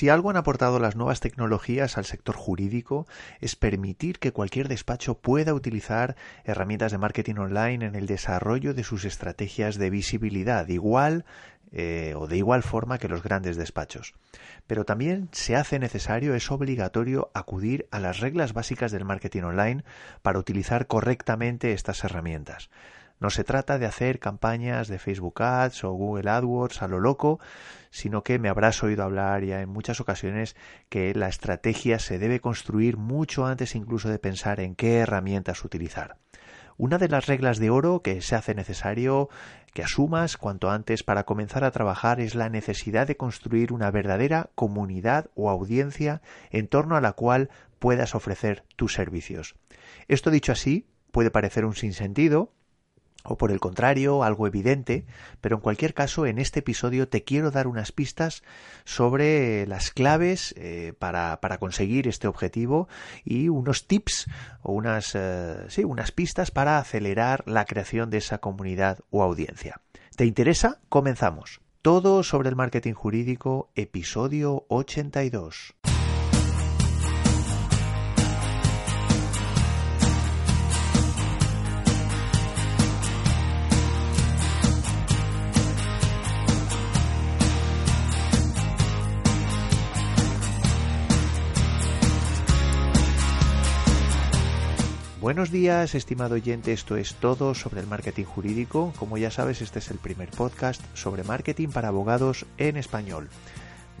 Si algo han aportado las nuevas tecnologías al sector jurídico es permitir que cualquier despacho pueda utilizar herramientas de marketing online en el desarrollo de sus estrategias de visibilidad, igual eh, o de igual forma que los grandes despachos. Pero también se hace necesario, es obligatorio acudir a las reglas básicas del marketing online para utilizar correctamente estas herramientas. No se trata de hacer campañas de Facebook Ads o Google AdWords a lo loco, sino que me habrás oído hablar ya en muchas ocasiones que la estrategia se debe construir mucho antes incluso de pensar en qué herramientas utilizar. Una de las reglas de oro que se hace necesario que asumas cuanto antes para comenzar a trabajar es la necesidad de construir una verdadera comunidad o audiencia en torno a la cual puedas ofrecer tus servicios. Esto dicho así puede parecer un sinsentido, o por el contrario, algo evidente, pero en cualquier caso, en este episodio te quiero dar unas pistas sobre las claves eh, para, conseguir este objetivo y unos tips o unas, eh, sí, unas pistas para acelerar la creación de esa comunidad o audiencia. ¿Te interesa? Comenzamos. Todo sobre el marketing jurídico, episodio 82. Buenos días, estimado oyente, esto es todo sobre el marketing jurídico. Como ya sabes, este es el primer podcast sobre marketing para abogados en español.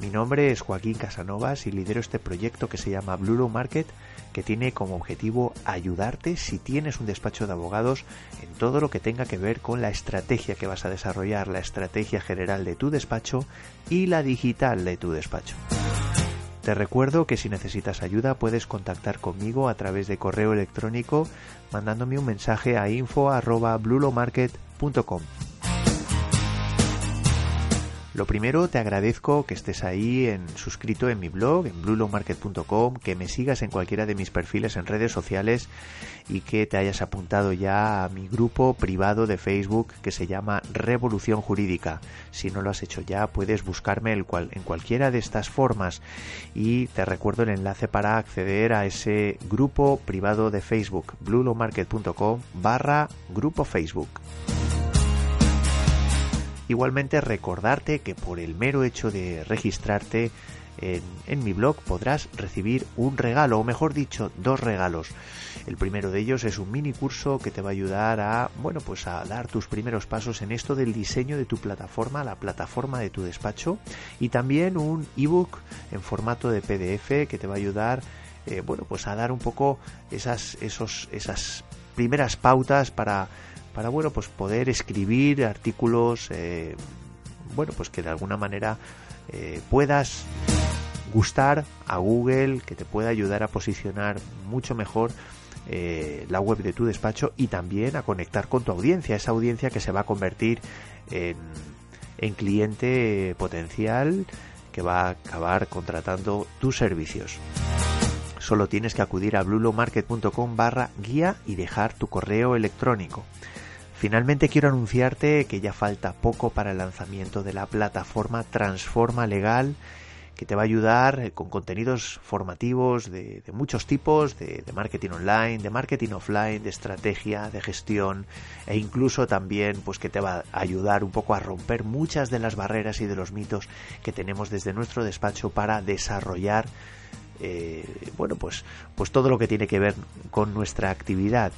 Mi nombre es Joaquín Casanovas y lidero este proyecto que se llama Blue Market, que tiene como objetivo ayudarte si tienes un despacho de abogados en todo lo que tenga que ver con la estrategia que vas a desarrollar, la estrategia general de tu despacho y la digital de tu despacho. Te recuerdo que si necesitas ayuda puedes contactar conmigo a través de correo electrónico mandándome un mensaje a info@blulomarket.com. Lo primero, te agradezco que estés ahí en, suscrito en mi blog, en bluelowmarket.com, que me sigas en cualquiera de mis perfiles en redes sociales y que te hayas apuntado ya a mi grupo privado de Facebook que se llama Revolución Jurídica. Si no lo has hecho ya, puedes buscarme en cualquiera de estas formas y te recuerdo el enlace para acceder a ese grupo privado de Facebook, bluelowmarket.com barra grupo Facebook. Igualmente recordarte que por el mero hecho de registrarte en, mi blog podrás recibir un regalo, o mejor dicho, dos regalos. El primero de ellos es un mini curso que te va a ayudar a, bueno, pues a dar tus primeros pasos en esto del diseño de tu plataforma, la plataforma de tu despacho, y también un ebook en formato de PDF que te va a ayudar, eh, bueno, pues a dar un poco esas, esos, esas primeras pautas para para bueno pues poder escribir artículos eh, bueno pues que de alguna manera eh, puedas gustar a Google que te pueda ayudar a posicionar mucho mejor eh, la web de tu despacho y también a conectar con tu audiencia esa audiencia que se va a convertir en, en cliente potencial que va a acabar contratando tus servicios solo tienes que acudir a blulomarket.com barra guía y dejar tu correo electrónico. Finalmente quiero anunciarte que ya falta poco para el lanzamiento de la plataforma Transforma Legal que te va a ayudar eh, con contenidos formativos de, muchos tipos, de, marketing online, de marketing offline, de estrategia, de gestión e incluso también pues que te va a ayudar un poco a romper muchas de las barreras y de los mitos que tenemos desde nuestro despacho para desarrollar eh, bueno pues pues todo lo que tiene que ver con nuestra actividad.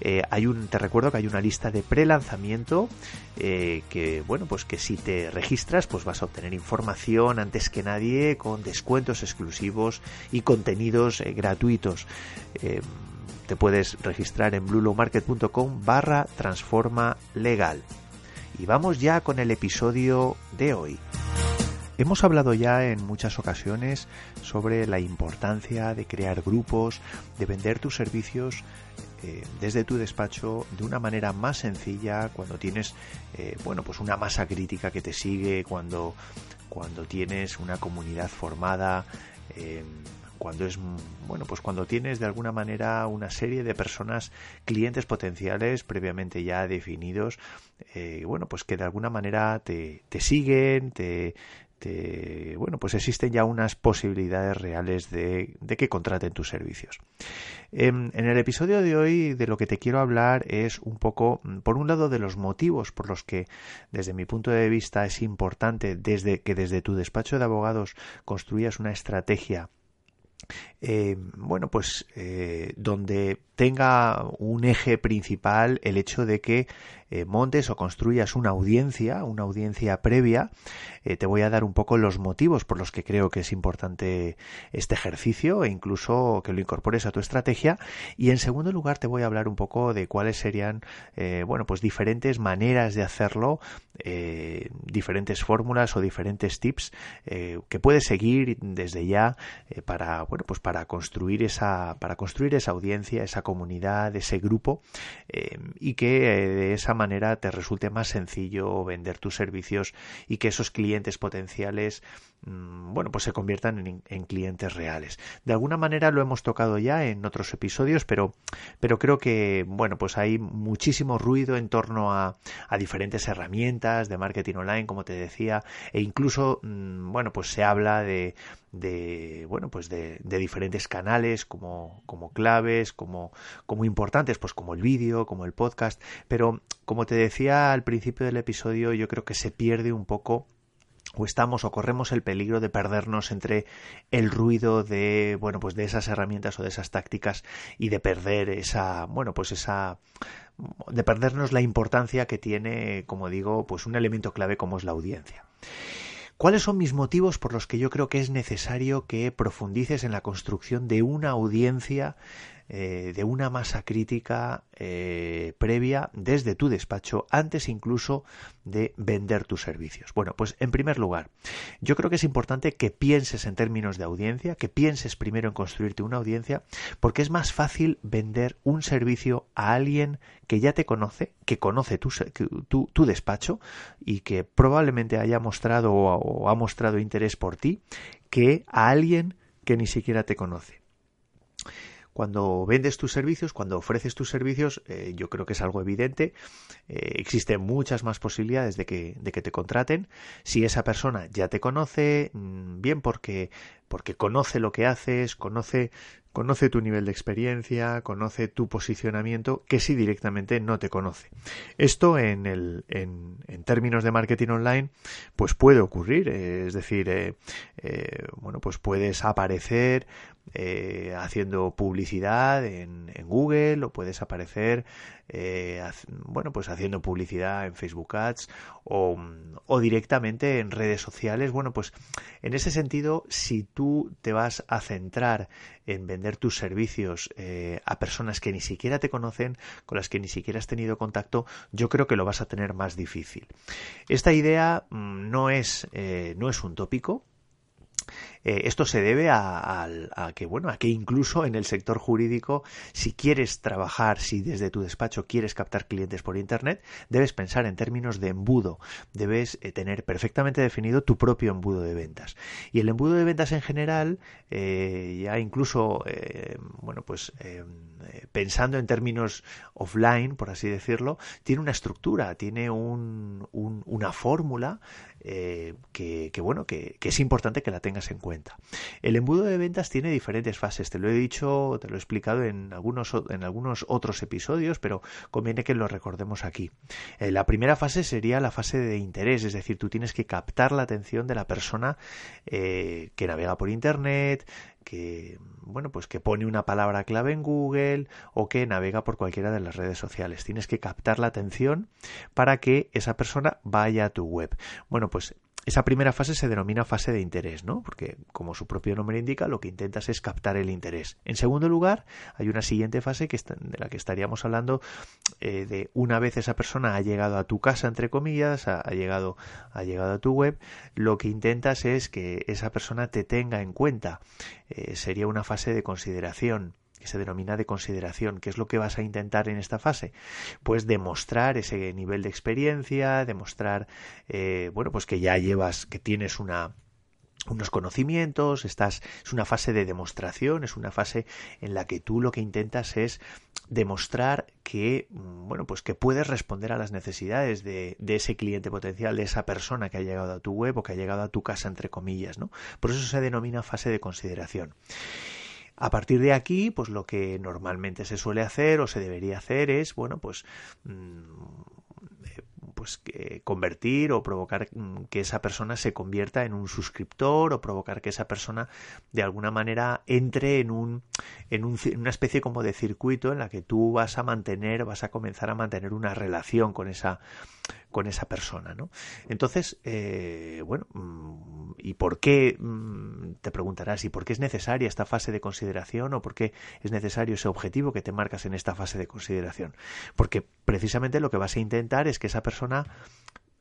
Eh, hay un, te recuerdo que hay una lista de pre-lanzamiento eh, que, bueno, pues que si te registras, pues vas a obtener información antes que nadie con descuentos exclusivos y contenidos eh, gratuitos. te puedes registrar en bluelowmarket.com barra transforma legal. Y vamos ya con el episodio de hoy. Hemos hablado ya en muchas ocasiones sobre la importancia de crear grupos, de vender tus servicios eh, desde tu despacho de una manera más sencilla cuando tienes eh, bueno pues una masa crítica que te sigue cuando cuando tienes una comunidad formada eh, cuando es bueno pues cuando tienes de alguna manera una serie de personas clientes potenciales previamente ya definidos bueno pues que de alguna manera te, te siguen te, bueno, pues existen ya unas posibilidades reales de, que contraten tus servicios. En, en, el episodio de hoy de lo que te quiero hablar es un poco, por un lado, de los motivos por los que, desde mi punto de vista, es importante desde que desde tu despacho de abogados construyas una estrategia eh, bueno, pues eh, donde tenga un eje principal el hecho de que eh, montes o construyas una audiencia, una audiencia previa. te voy a dar un poco los motivos por los que creo que es importante este ejercicio e incluso que lo incorpores a tu estrategia. Y en segundo lugar te voy a hablar un poco de cuáles serían, bueno, pues diferentes maneras de hacerlo, diferentes fórmulas o diferentes tips que puedes seguir desde ya para, bueno, pues para construir esa, para construir esa audiencia, esa comunidad, ese grupo eh, y que eh, de esa manera te resulte más sencillo vender tus servicios y que esos clientes potenciales mm, bueno, pues se conviertan en, clientes reales. De alguna manera lo hemos tocado ya en otros episodios, pero, pero creo que, bueno, pues hay muchísimo ruido en torno a, a diferentes herramientas de marketing online, como te decía, e incluso, mm, bueno, pues se habla de, de bueno pues de, de diferentes canales como, como claves como, como importantes pues como el vídeo como el podcast. Pero como te decía al principio del episodio yo creo que se pierde un poco o estamos o corremos el peligro de perdernos entre el ruido de bueno pues de esas herramientas o de esas tácticas y de perder esa bueno pues esa de perdernos la importancia que tiene como digo pues un elemento clave como es la audiencia ¿Cuáles son mis motivos por los que yo creo que es necesario que profundices en la construcción de una audiencia eh, de una masa crítica eh, previa desde tu despacho antes incluso de vender tus servicios. Bueno, pues en primer lugar, yo creo que es importante que pienses en términos de audiencia, que pienses primero en construirte una audiencia, porque es más fácil vender un servicio a alguien que ya te conoce, que conoce tu, tu, despacho y que probablemente haya mostrado o ha mostrado interés por ti, que a alguien que ni siquiera te conoce cuando vendes tus servicios, cuando ofreces tus servicios, eh, yo creo que es algo evidente. Eh, existen muchas más posibilidades de que, de que te contraten. Si esa persona ya te conoce, mm, bien porque, porque conoce lo que haces, conoce conoce tu nivel de experiencia, conoce tu posicionamiento, que si directamente no te conoce. Esto en, el, en, en términos de marketing online, pues puede ocurrir, eh, es decir, eh, eh, bueno, pues puedes aparecer haciendo publicidad en, en, Google o puedes aparecer bueno pues haciendo publicidad en Facebook Ads o, o, directamente en redes sociales bueno pues en ese sentido si tú te vas a centrar en vender tus servicios eh, a personas que ni siquiera te conocen, con las que ni siquiera has tenido contacto, yo creo que lo vas a tener más difícil. Esta idea mm, no es, eh, no es un tópico, eh, esto se debe a, que, bueno, a que incluso en el sector jurídico, si quieres trabajar, si desde tu despacho quieres captar clientes por Internet, debes pensar en términos de embudo. Debes eh, tener perfectamente definido tu propio embudo de ventas. Y el embudo de ventas en general, eh, ya incluso, bueno, pues pensando en términos offline, por así decirlo, tiene una estructura, tiene un, una fórmula que, bueno, que es importante que la tengas en cuenta. El embudo de ventas tiene diferentes fases, te lo he dicho, te lo he explicado en algunos, en algunos otros episodios, pero conviene que lo recordemos aquí. Eh, la primera fase sería la fase de interés, es decir, tú tienes que captar la atención de la persona eh, que navega por Internet, que bueno pues que pone una palabra clave en Google o que navega por cualquiera de las redes sociales tienes que captar la atención para que esa persona vaya a tu web bueno pues esa primera fase se denomina fase de interés, ¿no? Porque, como su propio nombre indica, lo que intentas es captar el interés. En segundo lugar, hay una siguiente fase que de la que estaríamos hablando eh, de una vez esa persona ha llegado a tu casa, entre comillas, ha, llegado, ha llegado a tu web, lo que intentas es que esa persona te tenga en cuenta. Sería una fase de consideración que se denomina de consideración. ¿Qué es lo que vas a intentar en esta fase? Pues demostrar ese nivel de experiencia, demostrar, eh, bueno, pues que ya llevas, que tienes una unos conocimientos, estás, es una fase de demostración, es una fase en la que tú lo que intentas es demostrar que, mm, bueno, pues que puedes responder a las necesidades de, de, ese cliente potencial, de esa persona que ha llegado a tu web o que ha llegado a tu casa, entre comillas, ¿no? Por eso se denomina fase de consideración. A partir de aquí, pues lo que normalmente se suele hacer o se debería hacer es, bueno, pues mmm, pues convertir o provocar mm, que esa persona se convierta en un suscriptor o provocar que esa persona de alguna manera entre en un en, un, una especie como de circuito en la que tú vas a mantener vas a comenzar a mantener una relación con esa con esa persona, ¿no? Entonces, eh, bueno, mm, ¿y por qué? Mm, te preguntarás, ¿y por qué es necesaria esta fase de consideración o por qué es necesario ese objetivo que te marcas en esta fase de consideración? Porque precisamente lo que vas a intentar es que esa persona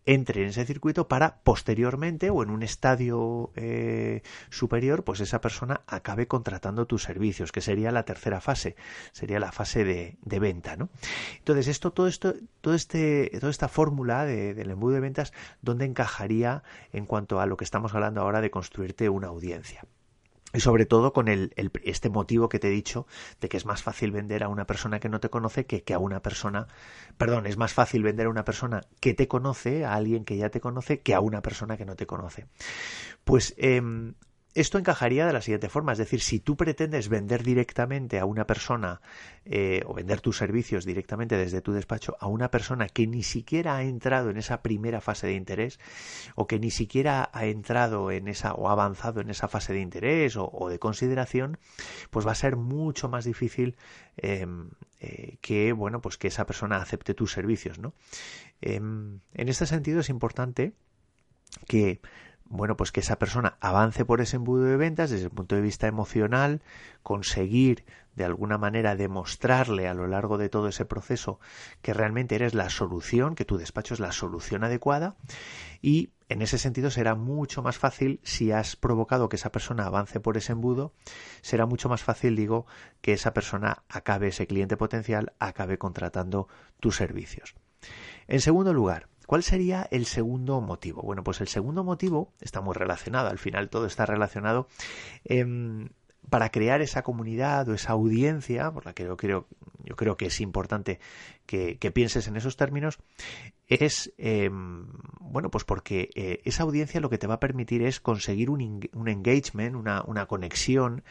entre en ese circuito para posteriormente o en un estadio eh, superior, pues esa persona acabe contratando tus servicios, que sería la tercera fase, sería la fase de, venta, ¿no? Entonces, esto, todo esto, todo este, toda esta fórmula de, del embudo de ventas, ¿dónde encajaría en cuanto a lo que estamos hablando ahora de construirte una audiencia? Y sobre todo con el, este motivo que te he dicho de que es más fácil vender a una persona que no te conoce que, que, a una persona, perdón, es más fácil vender a una persona que te conoce, a alguien que ya te conoce, que a una persona que no te conoce. Pues eh, esto encajaría de la siguiente forma, es decir, si tú pretendes vender directamente a una persona eh, o vender tus servicios directamente desde tu despacho a una persona que ni siquiera ha entrado en esa primera fase de interés o que ni siquiera ha entrado en esa o ha avanzado en esa fase de interés o, de consideración, pues va a ser mucho más difícil eh, eh, que bueno pues que esa persona acepte tus servicios, ¿no? en este sentido es importante que bueno, pues que esa persona avance por ese embudo de ventas desde el punto de vista emocional, conseguir de alguna manera demostrarle a lo largo de todo ese proceso que realmente eres la solución, que tu despacho es la solución adecuada y en ese sentido será mucho más fácil si has provocado que esa persona avance por ese embudo, será mucho más fácil, digo, que esa persona acabe, ese cliente potencial, acabe contratando tus servicios. En segundo lugar, ¿Cuál sería el segundo motivo? Bueno, pues el segundo motivo está muy relacionado, al final todo está relacionado. Eh, para crear esa comunidad o esa audiencia, por la que yo creo, yo creo que es importante que, pienses en esos términos, es, eh, bueno, pues porque eh, esa audiencia lo que te va a permitir es conseguir un, un engagement, una, una, conexión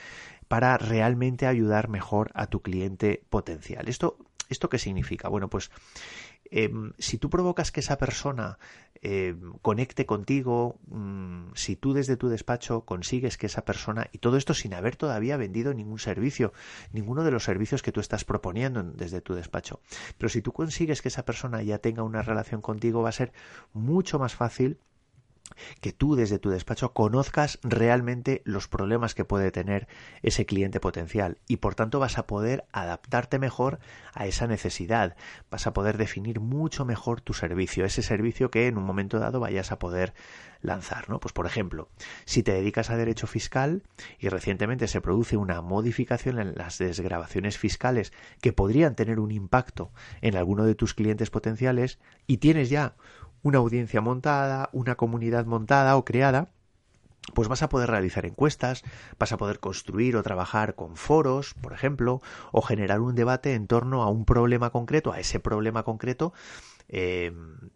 para realmente ayudar mejor a tu cliente potencial. ¿Esto, ¿Esto qué significa? Bueno, pues eh, si tú provocas que esa persona eh, conecte contigo, mmm, si tú desde tu despacho consigues que esa persona, y todo esto sin haber todavía vendido ningún servicio, ninguno de los servicios que tú estás proponiendo desde tu despacho, pero si tú consigues que esa persona ya tenga una relación contigo, va a ser mucho más fácil que tú desde tu despacho conozcas realmente los problemas que puede tener ese cliente potencial y por tanto vas a poder adaptarte mejor a esa necesidad, vas a poder definir mucho mejor tu servicio, ese servicio que en un momento dado vayas a poder lanzar, ¿no? Pues por ejemplo, si te dedicas a derecho fiscal y recientemente se produce una modificación en las desgrabaciones fiscales que podrían tener un impacto en alguno de tus clientes potenciales y tienes ya una audiencia montada, una comunidad montada o creada, pues vas a poder realizar encuestas, vas a poder construir o trabajar con foros, por ejemplo, o generar un debate en torno a un problema concreto, a ese problema concreto, eh,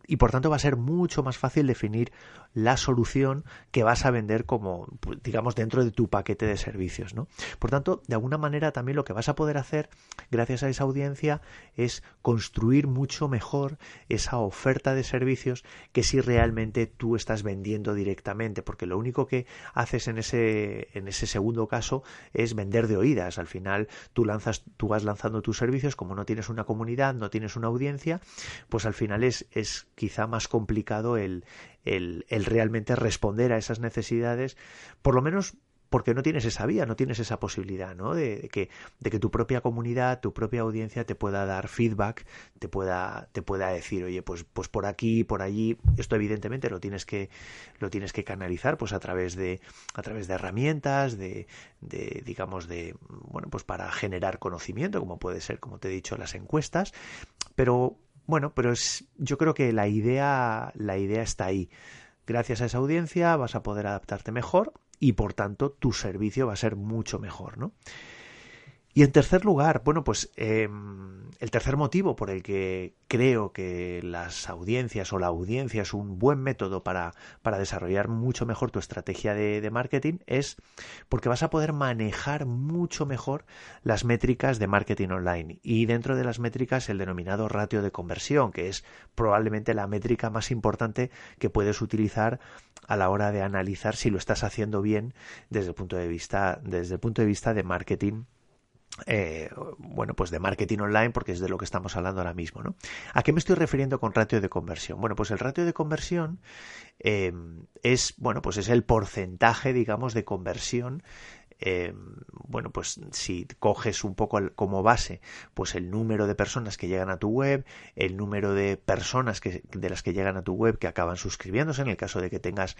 y por tanto va a ser mucho más fácil definir la solución que vas a vender como, pues, digamos, dentro de tu paquete de servicios, ¿no? Por tanto, de alguna manera también lo que vas a poder hacer gracias a esa audiencia es construir mucho mejor esa oferta de servicios que si realmente tú estás vendiendo directamente, porque lo único que haces en ese, en ese segundo caso es vender de oídas. Al final tú lanzas, tú vas lanzando tus servicios, como no tienes una comunidad, no tienes una audiencia, pues al final es, es quizá más complicado el, el, el realmente responder a esas necesidades, por lo menos porque no tienes esa vía, no tienes esa posibilidad, ¿no? De, de, que, de que tu propia comunidad, tu propia audiencia te pueda dar feedback, te pueda, te pueda decir, oye, pues, pues por aquí, por allí, esto evidentemente lo tienes que, lo tienes que canalizar, pues a través de, a través de herramientas, de, de, digamos, de, bueno, pues para generar conocimiento, como puede ser, como te he dicho, las encuestas, pero bueno, pero es, yo creo que la idea, la idea está ahí. gracias a esa audiencia vas a poder adaptarte mejor y por tanto tu servicio va a ser mucho mejor, ¿no? Y en tercer lugar, bueno, pues em, el tercer motivo por el que creo que las audiencias o la audiencia es un buen método para, para desarrollar mucho mejor tu estrategia de, marketing es porque vas a poder manejar mucho mejor las métricas de marketing online. Y dentro de las métricas el denominado ratio de conversión, que es probablemente la métrica más importante que puedes utilizar a la hora de analizar si lo estás haciendo bien desde el punto de vista, desde el punto de vista de marketing eh, bueno, pues de marketing online, porque es de lo que estamos hablando ahora mismo, ¿no? ¿A qué me estoy refiriendo con ratio de conversión? Bueno, pues el ratio de conversión eh, es, bueno, pues es el porcentaje, digamos, de conversión eh, bueno, pues si coges un poco como base, pues el número de personas que llegan a tu web, el número de personas que, de las que llegan a tu web que acaban suscribiéndose, en el caso de que tengas,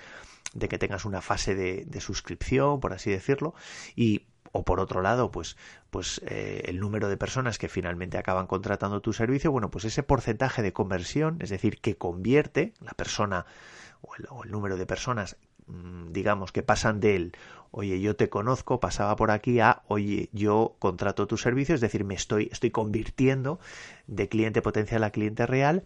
de que tengas una fase de, de suscripción, por así decirlo, y o por otro lado, pues, pues eh, el número de personas que finalmente acaban contratando tu servicio, bueno, pues ese porcentaje de conversión, es decir, que convierte la persona o el, número de personas, mm, digamos, que pasan de él, oye, yo te conozco, pasaba por aquí, a, oye, yo contrato tu servicio, es decir, me estoy, estoy convirtiendo de cliente potencial a cliente real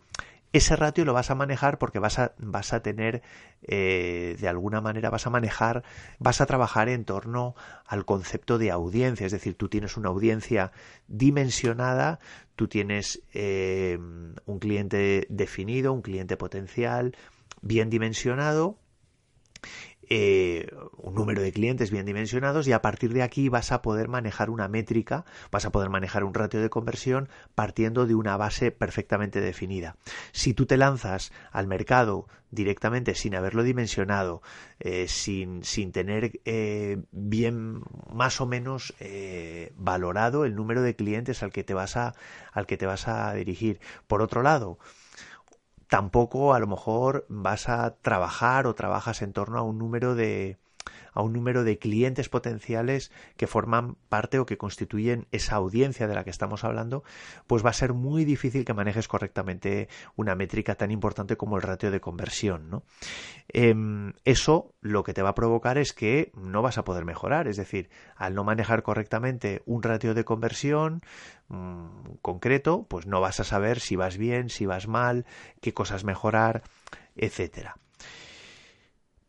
ese ratio lo vas a manejar porque vas a, vas a tener, eh, de alguna manera, vas a manejar, vas a trabajar en torno al concepto de audiencia. Es decir, tú tienes una audiencia dimensionada, tú tienes eh, un cliente definido, un cliente potencial bien dimensionado eh, un número de clientes bien dimensionados y a partir de aquí vas a poder manejar una métrica, vas a poder manejar un ratio de conversión partiendo de una base perfectamente definida. Si tú te lanzas al mercado directamente sin haberlo dimensionado, eh, sin, sin, tener eh, bien más o menos valorado el número de clientes al que te vas a, al que te vas a dirigir. Por otro lado, tampoco a lo mejor vas a trabajar o trabajas en torno a un número de a un número de clientes potenciales que forman parte o que constituyen esa audiencia de la que estamos hablando, pues va a ser muy difícil que manejes correctamente una métrica tan importante como el ratio de conversión. ¿no? Em, eso lo que te va a provocar es que no vas a poder mejorar, es decir, al no manejar correctamente un ratio de conversión mm, concreto, pues no vas a saber si vas bien, si vas mal, qué cosas mejorar, etcétera.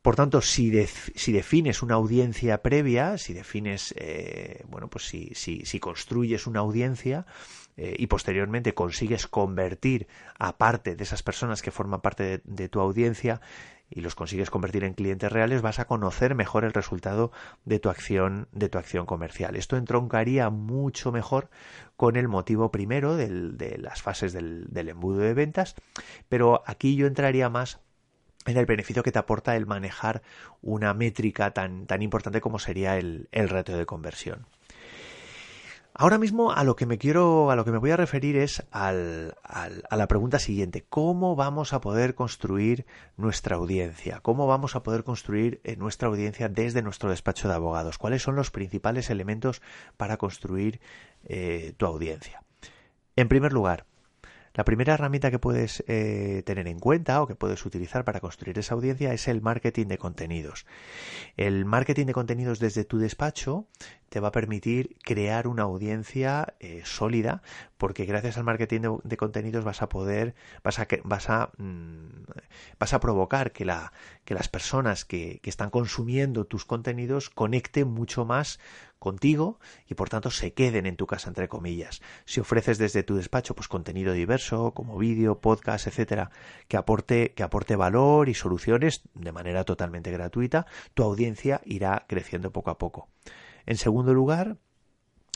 Por tanto, si, defines una audiencia previa, si defines, eh, bueno, pues si, construyes una audiencia eh, y posteriormente consigues convertir a parte de esas personas que forman parte de, tu audiencia y los consigues convertir en clientes reales, vas a conocer mejor el resultado de tu acción, de tu acción comercial. Esto entroncaría mucho mejor con el motivo primero de las fases del, del embudo de ventas, pero aquí yo entraría más en el beneficio que te aporta el manejar una métrica tan, tan importante como sería el, el ratio de conversión. Ahora mismo a lo que me quiero, a lo que me voy a referir es al, a la pregunta siguiente: ¿Cómo vamos a poder construir nuestra audiencia? ¿Cómo vamos a poder construir eh, nuestra audiencia desde nuestro despacho de abogados? ¿Cuáles son los principales elementos para construir eh, tu audiencia? En primer lugar, la primera herramienta que puedes eh, tener en cuenta o que puedes utilizar para construir esa audiencia es el marketing de contenidos. El marketing de contenidos desde tu despacho te va a permitir crear una audiencia eh, sólida porque gracias al marketing de, contenidos vas a poder vas a vas a mm, vas a provocar que la que las personas que, que están consumiendo tus contenidos conecten mucho más contigo y por tanto se queden en tu casa entre comillas. Si ofreces desde tu despacho pues contenido diverso como vídeo, podcast, etcétera, que aporte que aporte valor y soluciones de manera totalmente gratuita, tu audiencia irá creciendo poco a poco. En segundo lugar,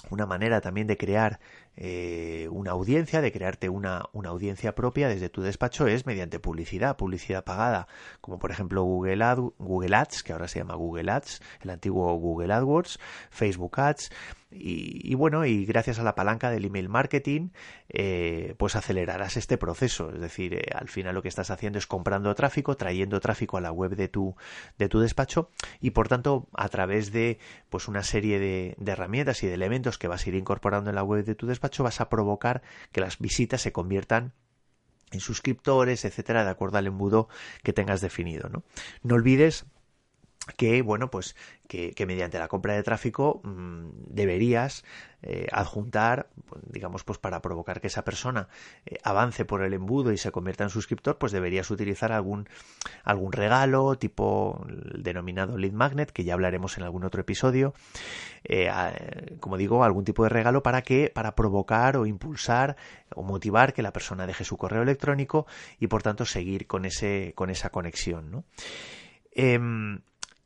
una manera también de crear eh, una audiencia, de crearte una, una, audiencia propia desde tu despacho es mediante publicidad, publicidad pagada, como por ejemplo Google, Google Ads, que ahora se llama Google Ads, el antiguo Google AdWords, Facebook Ads, y, bueno, y gracias a la palanca del email marketing, eh, pues acelerarás este proceso. Es decir, eh, al final lo que estás haciendo es comprando tráfico, trayendo tráfico a la web de tu, de tu despacho y por tanto a través de pues una serie de, de herramientas y de elementos que vas a ir incorporando en la web de tu despacho vas a provocar que las visitas se conviertan en suscriptores, etcétera, de acuerdo al embudo que tengas definido. No, no olvides que bueno pues que, mediante la compra de tráfico mm, deberías eh, adjuntar digamos pues para provocar que esa persona eh, avance por el embudo y se convierta en suscriptor pues deberías utilizar algún algún regalo tipo el denominado lead magnet que ya hablaremos en algún otro episodio eh, como digo algún tipo de regalo para que para provocar o impulsar o motivar que la persona deje su correo electrónico y por tanto seguir con ese con esa conexión ¿no?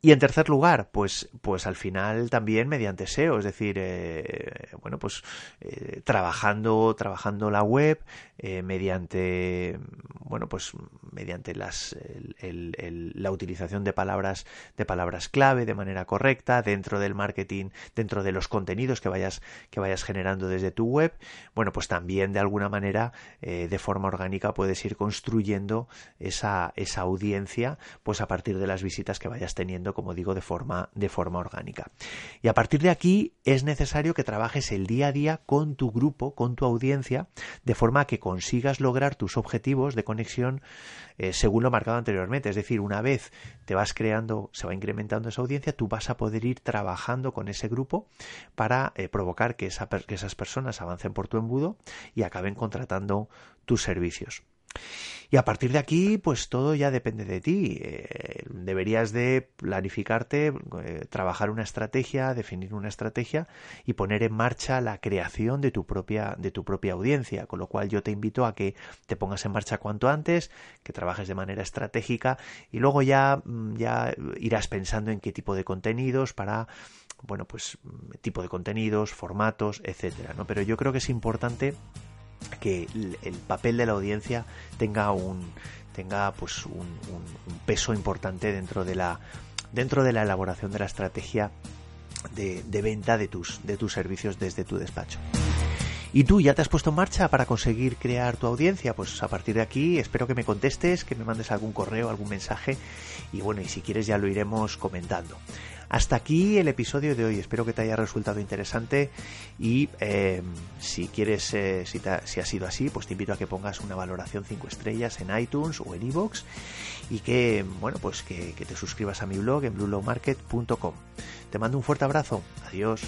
Y en tercer lugar, pues, pues al final también mediante SEO, es decir, eh, bueno, pues eh, trabajando, trabajando la web eh, mediante, bueno, pues mediante las, la utilización de palabras, de palabras clave de manera correcta dentro del marketing, dentro de los contenidos que vayas, que vayas generando desde tu web, bueno, pues también de alguna manera, de forma orgánica puedes ir construyendo esa, esa audiencia, pues a partir de las visitas que vayas teniendo como digo, de forma, de forma orgánica. Y a partir de aquí es necesario que trabajes el día a día con tu grupo, con tu audiencia, de forma que consigas lograr tus objetivos de conexión eh, según lo marcado anteriormente. Es decir, una vez te vas creando, se va incrementando esa audiencia, tú vas a poder ir trabajando con ese grupo para eh, provocar que, esa, que esas personas avancen por tu embudo y acaben contratando tus servicios. Y a partir de aquí, pues todo ya depende de ti. Eh, deberías de planificarte, eh, trabajar una estrategia, definir una estrategia y poner en marcha la creación de tu propia, de tu propia audiencia. Con lo cual yo te invito a que te pongas en marcha cuanto antes, que trabajes de manera estratégica y luego ya, mm, ya irás pensando en qué tipo de contenidos para bueno, pues tipo de contenidos, formatos, etcétera, ¿no? Pero yo creo que es importante que el papel de la audiencia tenga un tenga pues un, peso importante dentro de la dentro de la elaboración de la estrategia de, venta de tus de tus servicios desde tu despacho. ¿Y tú ya te has puesto en marcha para conseguir crear tu audiencia? Pues a partir de aquí espero que me contestes, que me mandes algún correo, algún mensaje y bueno, y si quieres ya lo iremos comentando. Hasta aquí el episodio de hoy. Espero que te haya resultado interesante y eh, si quieres, eh, si, ha sido así, pues te invito a que pongas una valoración 5 estrellas en iTunes o en iVoox y que, bueno, pues que, que te suscribas a mi blog en bluelowmarket.com. Te mando un fuerte abrazo. Adiós.